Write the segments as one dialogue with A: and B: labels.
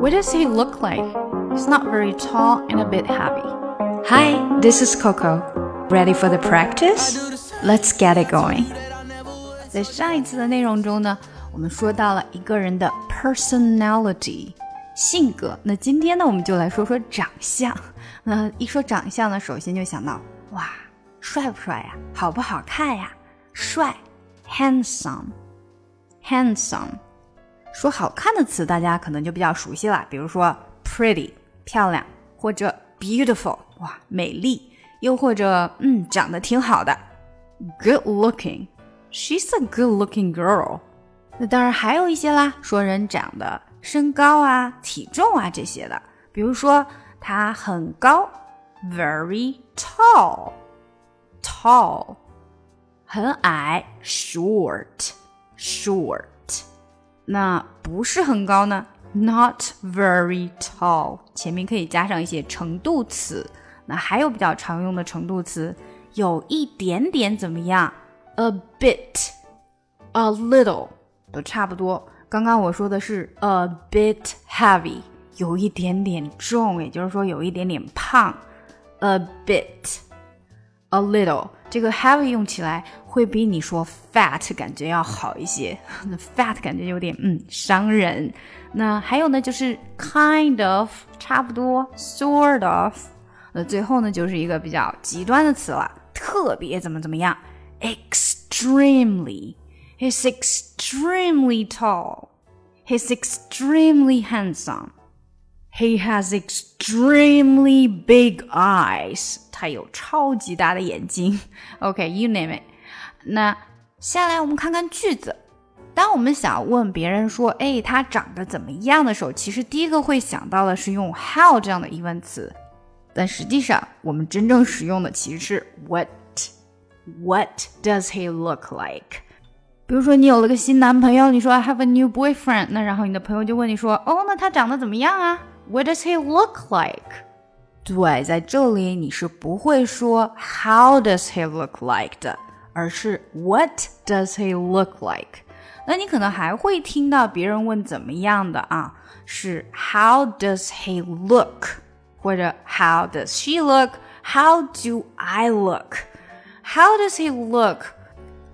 A: What does he look like? He's not very tall and a bit heavy.
B: Hi, this is Coco. Ready for the practice? Let's get it going.
A: 在上一次的内容中呢，我们说到了一个人的 personality 性格。那今天呢，我们就来说说长相。那一说长相呢，首先就想到哇，帅不帅呀？好不好看呀？帅，handsome，handsome。 说好看的词，大家可能就比较熟悉了，比如说 pretty 漂亮，或者 beautiful 哇美丽，又或者嗯长得挺好的 good looking。She's a good looking girl。那当然还有一些啦，说人长得身高啊、体重啊这些的，比如说他很高，very tall，tall，很矮，short，short。那不是很高呢，not very tall，前面可以加上一些程度词。那还有比较常用的程度词，有一点点怎么样？a bit，a little，都差不多。刚刚我说的是 a bit heavy，有一点点重，也就是说有一点点胖。a bit bit，a little，这个 heavy 用起来。会比你说 fat 感觉要好一些，那 fat 感觉有点嗯伤人。那还有呢，就是 kind of 差不多，sort of。那最后呢，就是一个比较极端的词了，特别怎么怎么样，extremely。He's extremely tall. He's extremely handsome. He has extremely big eyes. 他有超级大的眼睛。OK，you name it. 那下来我们看看句子。当我们想问别人说“哎，他长得怎么样”的时候，其实第一个会想到的是用 “how” 这样的疑问词，但实际上我们真正使用的其实是 “what”。What does he look like？比如说你有了个新男朋友，你说 “I have a new boyfriend”，那然后你的朋友就问你说：“哦，那他长得怎么样啊？”What does he look like？对，在这里你是不会说 “How does he look like” 的。而是 What does he look like？那你可能还会听到别人问怎么样的啊？是 How does he look？或者 How does she look？How do I look？How does he look？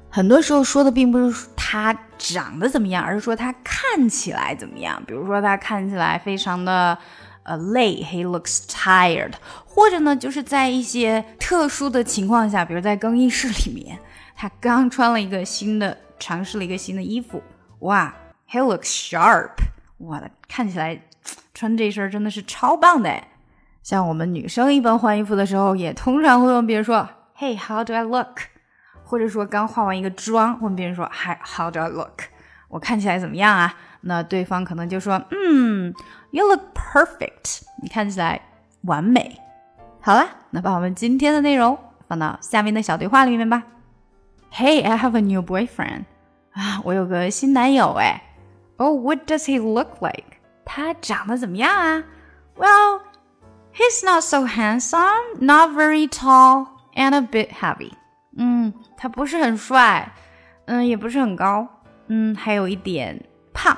A: 很多时候说的并不是他长得怎么样，而是说他看起来怎么样。比如说他看起来非常的呃累，He looks tired。或者呢，就是在一些特殊的情况下，比如在更衣室里面。他刚穿了一个新的，尝试了一个新的衣服，哇，He looks sharp，哇，看起来穿这身真的是超棒的。像我们女生一般换衣服的时候，也通常会问别人说，Hey，how do I look？或者说刚化完一个妆，问别人说，Hi，how do I look？我看起来怎么样啊？那对方可能就说，嗯，You look perfect，你看起来完美。好了，那把我们今天的内容放到下面的小对话里面吧。Hey, I have a new boyfriend. 啊，我有个新男友哎。Oh, what does he look like? 他长得怎么样啊？Well, he's not so handsome, not very tall, and a bit heavy. 嗯，他不是很帅，嗯，也不是很高，嗯，还有一点胖。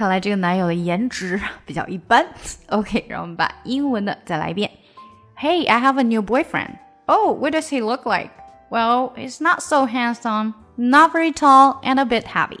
A: 看来这个男友的颜值比较一般。OK，让我们把英文的再来一遍。Hey, I have a new boyfriend. Oh, what does he look like? Well, he's not so handsome, not very tall, and a bit heavy.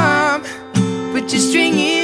C: just string it